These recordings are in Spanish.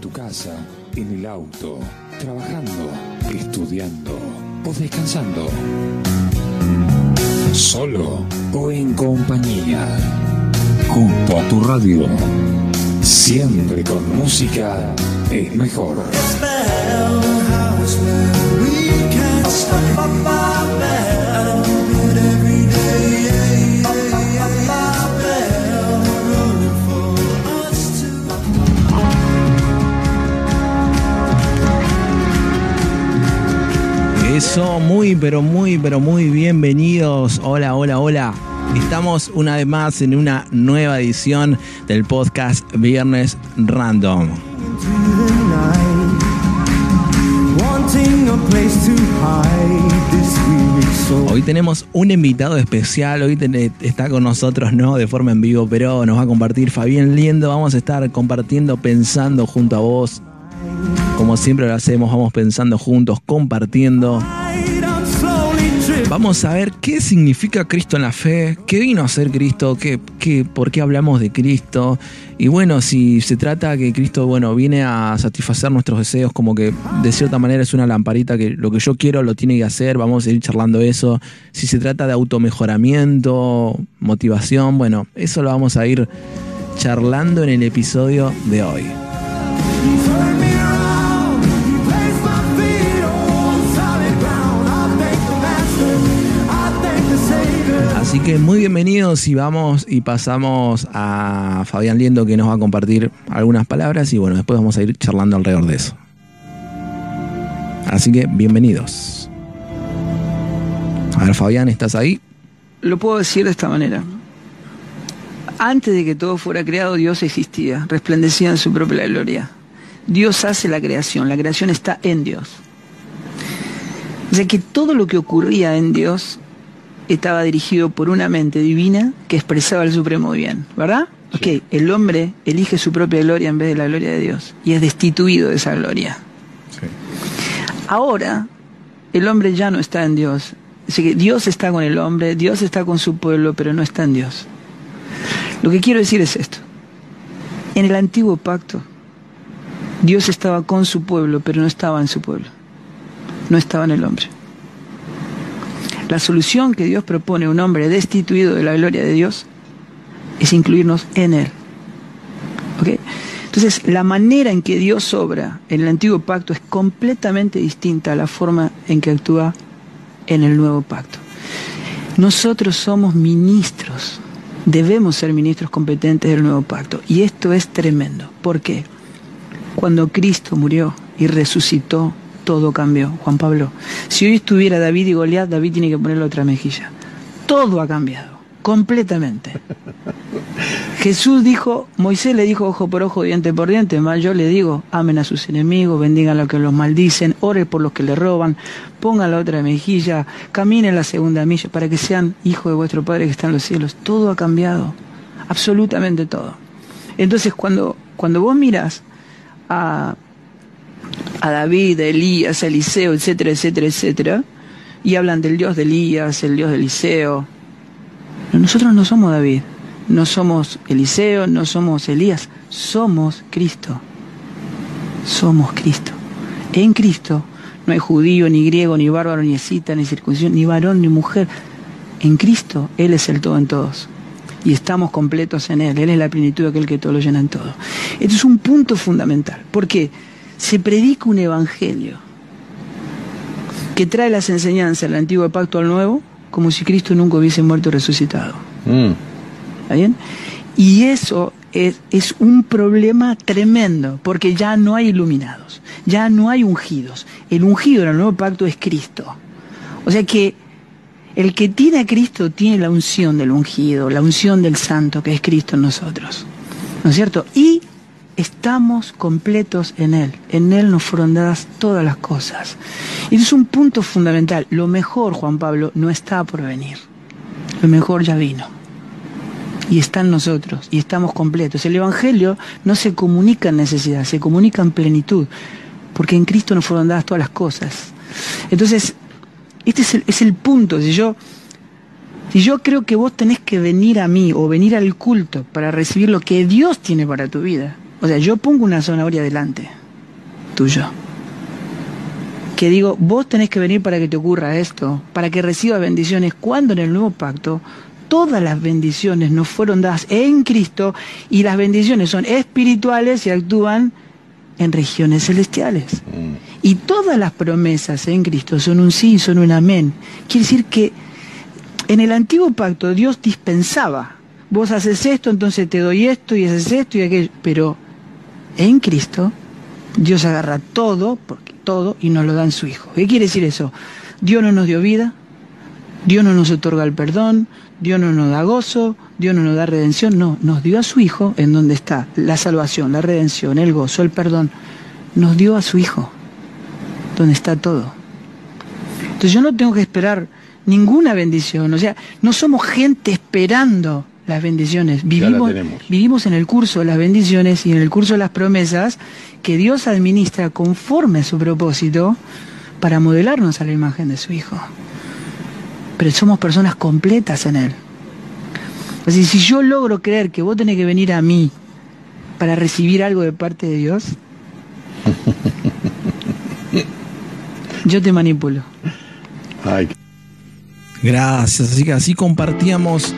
tu casa, en el auto, trabajando, estudiando o descansando. Solo o en compañía. Junto a tu radio. Siempre con música es mejor. Eso, muy, pero muy, pero muy bienvenidos. Hola, hola, hola. Estamos una vez más en una nueva edición del podcast Viernes Random. Hoy tenemos un invitado especial, hoy ten- está con nosotros, no de forma en vivo, pero nos va a compartir Fabián Liendo. Vamos a estar compartiendo, pensando junto a vos. Como siempre lo hacemos, vamos pensando juntos, compartiendo. Vamos a ver qué significa Cristo en la fe, qué vino a ser Cristo, qué, qué, por qué hablamos de Cristo. Y bueno, si se trata que Cristo bueno, viene a satisfacer nuestros deseos, como que de cierta manera es una lamparita que lo que yo quiero lo tiene que hacer, vamos a ir charlando eso. Si se trata de automejoramiento, motivación, bueno, eso lo vamos a ir charlando en el episodio de hoy. Así que muy bienvenidos y vamos y pasamos a Fabián Liendo que nos va a compartir algunas palabras y bueno, después vamos a ir charlando alrededor de eso. Así que bienvenidos. A ver, Fabián, ¿estás ahí? Lo puedo decir de esta manera. Antes de que todo fuera creado, Dios existía, resplandecía en su propia gloria. Dios hace la creación, la creación está en Dios. Sea que todo lo que ocurría en Dios estaba dirigido por una mente divina que expresaba el supremo bien, ¿verdad? Ok, el hombre elige su propia gloria en vez de la gloria de Dios y es destituido de esa gloria. Ahora, el hombre ya no está en Dios. Así que Dios está con el hombre, Dios está con su pueblo, pero no está en Dios. Lo que quiero decir es esto. En el antiguo pacto, Dios estaba con su pueblo, pero no estaba en su pueblo. No estaba en el hombre. La solución que Dios propone a un hombre destituido de la gloria de Dios es incluirnos en Él. Entonces, la manera en que Dios obra en el antiguo pacto es completamente distinta a la forma en que actúa en el nuevo pacto. Nosotros somos ministros, debemos ser ministros competentes del nuevo pacto. Y esto es tremendo. ¿Por qué? Cuando Cristo murió y resucitó, todo cambió, Juan Pablo. Si hoy estuviera David y Goliat, David tiene que ponerle otra mejilla. Todo ha cambiado, completamente. Jesús dijo, Moisés le dijo ojo por ojo, diente por diente, más yo le digo, amen a sus enemigos, bendigan a los que los maldicen, oren por los que le roban, pongan la otra mejilla, caminen la segunda milla para que sean hijos de vuestro Padre que está en los cielos. Todo ha cambiado, absolutamente todo. Entonces cuando, cuando vos miras a, a David, a Elías, a Eliseo, etcétera, etcétera, etcétera, y hablan del Dios de Elías, el Dios de Eliseo, nosotros no somos David, no somos Eliseo, no somos Elías, somos Cristo. Somos Cristo. En Cristo no hay judío, ni griego, ni bárbaro, ni escita, ni circuncisión, ni varón, ni mujer. En Cristo Él es el todo en todos. Y estamos completos en Él. Él es la plenitud de aquel que todo lo llena en todo. Esto es un punto fundamental. Porque se predica un evangelio que trae las enseñanzas del antiguo pacto al nuevo, como si Cristo nunca hubiese muerto y resucitado. ¿Está bien? Y eso es, es, un problema tremendo, porque ya no hay iluminados, ya no hay ungidos. El ungido en el nuevo pacto es Cristo. O sea que el que tiene a Cristo tiene la unción del ungido, la unción del santo, que es Cristo en nosotros. ¿No es cierto? Y estamos completos en Él. En Él nos fueron dadas todas las cosas. Y es un punto fundamental. Lo mejor, Juan Pablo, no está por venir. Lo mejor ya vino. Y está en nosotros. Y estamos completos. El Evangelio no se comunica en necesidad, se comunica en plenitud. Porque en Cristo nos fueron dadas todas las cosas. Entonces, este es el, es el punto. Si yo, si yo creo que vos tenés que venir a mí o venir al culto para recibir lo que Dios tiene para tu vida, O sea, yo pongo una zanahoria delante tuyo. Que digo, vos tenés que venir para que te ocurra esto, para que recibas bendiciones, cuando en el nuevo pacto todas las bendiciones nos fueron dadas en Cristo y las bendiciones son espirituales y actúan en regiones celestiales. Y todas las promesas en Cristo son un sí, son un amén. Quiere decir que en el antiguo pacto Dios dispensaba. Vos haces esto, entonces te doy esto y haces esto y aquello. Pero en Cristo, Dios agarra todo, porque todo, y nos lo da en su Hijo. ¿Qué quiere decir eso? Dios no nos dio vida, Dios no nos otorga el perdón, Dios no nos da gozo, Dios no nos da redención, no, nos dio a su Hijo en donde está la salvación, la redención, el gozo, el perdón. Nos dio a su Hijo, donde está todo. Entonces yo no tengo que esperar ninguna bendición, o sea, no somos gente esperando las bendiciones. Vivimos, vivimos en el curso de las bendiciones y en el curso de las promesas que Dios administra conforme a su propósito para modelarnos a la imagen de su Hijo. Pero somos personas completas en Él. Así si yo logro creer que vos tenés que venir a mí para recibir algo de parte de Dios, yo te manipulo. Gracias, así que así compartíamos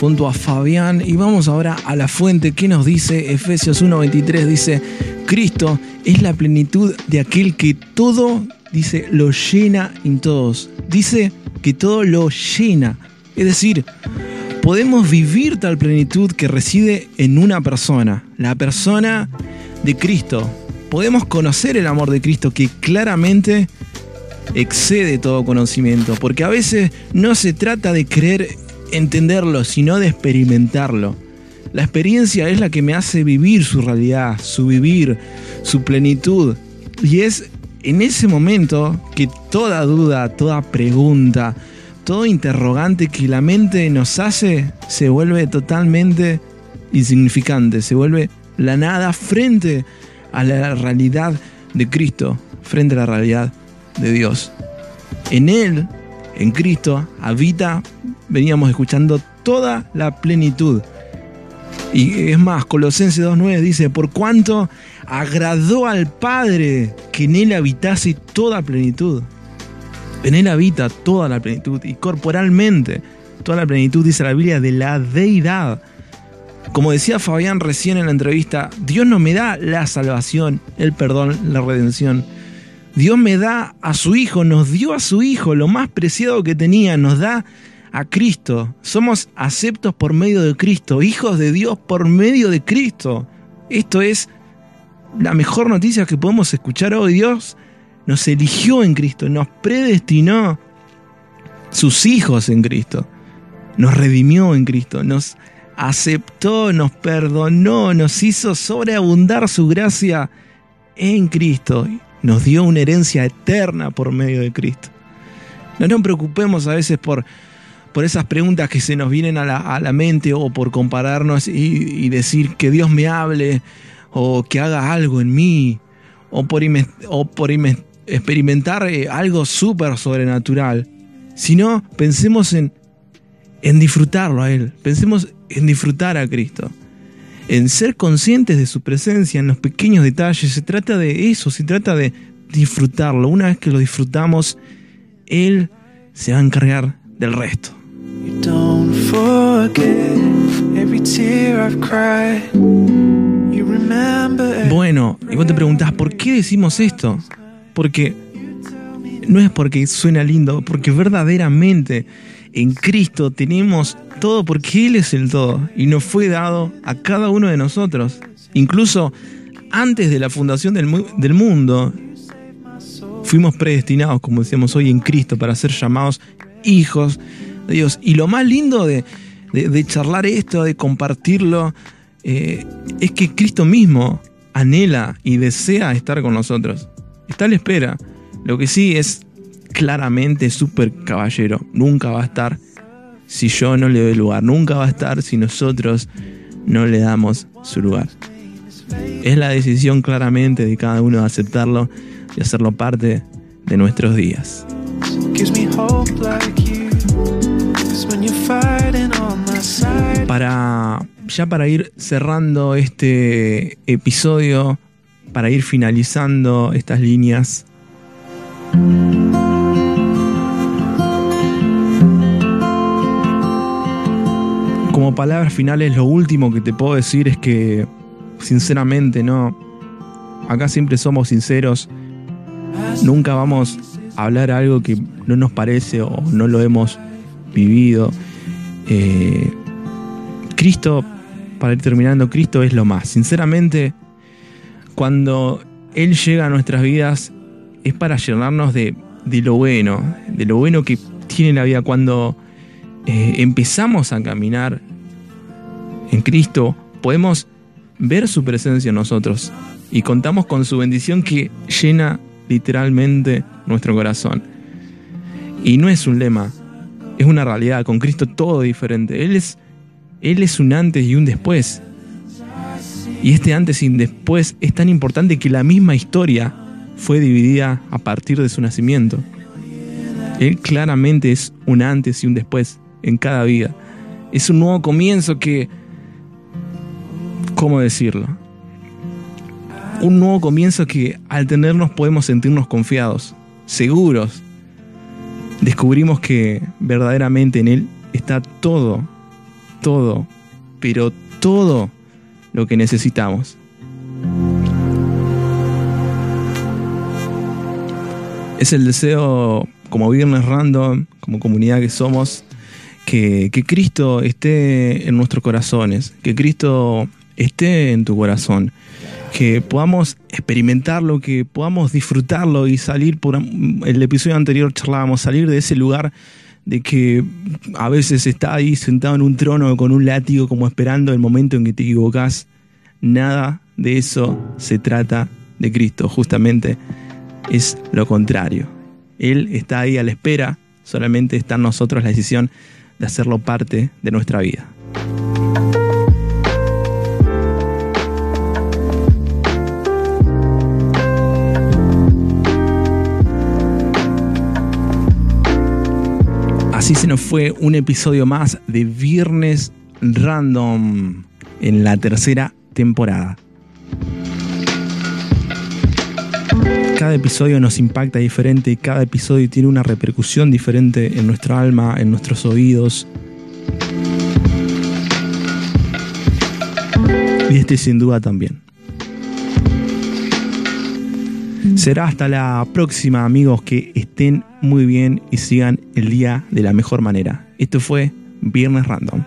junto a Fabián. Y vamos ahora a la fuente que nos dice Efesios 1.23, dice, Cristo es la plenitud de aquel que todo, dice, lo llena en todos. Dice que todo lo llena. Es decir, podemos vivir tal plenitud que reside en una persona, la persona de Cristo. Podemos conocer el amor de Cristo que claramente excede todo conocimiento, porque a veces no se trata de creer entenderlo, sino de experimentarlo. La experiencia es la que me hace vivir su realidad, su vivir, su plenitud. Y es en ese momento que toda duda, toda pregunta, todo interrogante que la mente nos hace se vuelve totalmente insignificante, se vuelve la nada frente a la realidad de Cristo, frente a la realidad de Dios. En Él, en Cristo, habita veníamos escuchando toda la plenitud. Y es más, Colosenses 2.9 dice, por cuanto agradó al Padre que en Él habitase toda plenitud. En Él habita toda la plenitud y corporalmente toda la plenitud, dice la Biblia, de la deidad. Como decía Fabián recién en la entrevista, Dios no me da la salvación, el perdón, la redención. Dios me da a su Hijo, nos dio a su Hijo, lo más preciado que tenía, nos da a Cristo. Somos aceptos por medio de Cristo, hijos de Dios por medio de Cristo. Esto es la mejor noticia que podemos escuchar hoy. Dios nos eligió en Cristo, nos predestinó sus hijos en Cristo, nos redimió en Cristo, nos aceptó, nos perdonó, nos hizo sobreabundar su gracia en Cristo, nos dio una herencia eterna por medio de Cristo. No nos preocupemos a veces por por esas preguntas que se nos vienen a la, mente o por compararnos y, decir que Dios me hable o que haga algo en mí o por, o por experimentar eh, algo súper sobrenatural, sino pensemos en, en disfrutarlo a Él, pensemos en disfrutar a Cristo, en ser conscientes de su presencia en los pequeños detalles, se trata de eso, se trata de disfrutarlo, una vez que lo disfrutamos, Él se va a encargar del resto. Bueno, y vos te preguntás, ¿por qué decimos esto? Porque no es porque suena lindo, porque verdaderamente en Cristo tenemos todo porque Él es el todo y nos fue dado a cada uno de nosotros. Incluso antes de la fundación del, del mundo, fuimos predestinados, como decíamos hoy, en Cristo para ser llamados hijos Dios. Y lo más lindo de, charlar esto, de compartirlo, eh, es que Cristo mismo anhela y desea estar con nosotros. Está a la espera. Lo que sí es claramente súper caballero. Nunca va a estar si yo no le doy lugar. Nunca va a estar si nosotros no le damos su lugar. Es la decisión claramente de cada uno de aceptarlo y hacerlo parte de nuestros días. Para, ya para ir cerrando este episodio, para ir finalizando estas líneas. Como palabras finales, lo último que te puedo decir es que, sinceramente, no. Acá siempre somos sinceros. Nunca vamos a hablar algo que no nos parece o no lo hemos vivido. Eh, Cristo, para ir terminando, Cristo es lo más. Sinceramente, cuando Él llega a nuestras vidas es para llenarnos de, lo bueno, de lo bueno que tiene la vida. Cuando eh, empezamos a caminar en Cristo, podemos ver su presencia en nosotros y contamos con su bendición que llena literalmente nuestro corazón. Y no es un lema, es una realidad. Con Cristo todo diferente. Él es, él es un antes y un después. Y este antes y después es tan importante que la misma historia fue dividida a partir de su nacimiento. Él claramente es un antes y un después en cada vida. Es un nuevo comienzo que, ¿cómo decirlo? Un nuevo comienzo que al tenernos podemos sentirnos confiados, seguros. Descubrimos que verdaderamente en Él está todo, todo, pero todo lo que necesitamos. Es el deseo, como Viernes Random, como comunidad que somos, que, Cristo esté en nuestros corazones, que Cristo esté en tu corazón, que podamos experimentarlo, que podamos disfrutarlo y salir por el episodio anterior charlábamos, salir de ese lugar de que a veces está ahí sentado en un trono con un látigo como esperando el momento en que te equivocas. Nada de eso se trata de Cristo, justamente es lo contrario. Él está ahí a la espera, solamente está en nosotros la decisión de hacerlo parte de nuestra vida. Así se nos fue un episodio más de Viernes Random en la tercera temporada. Cada episodio nos impacta diferente, cada episodio tiene una repercusión diferente en nuestra alma, en nuestros oídos. Y este sin duda también. Será hasta la próxima amigos que estén muy bien y sigan el día de la mejor manera. Esto fue Viernes Random.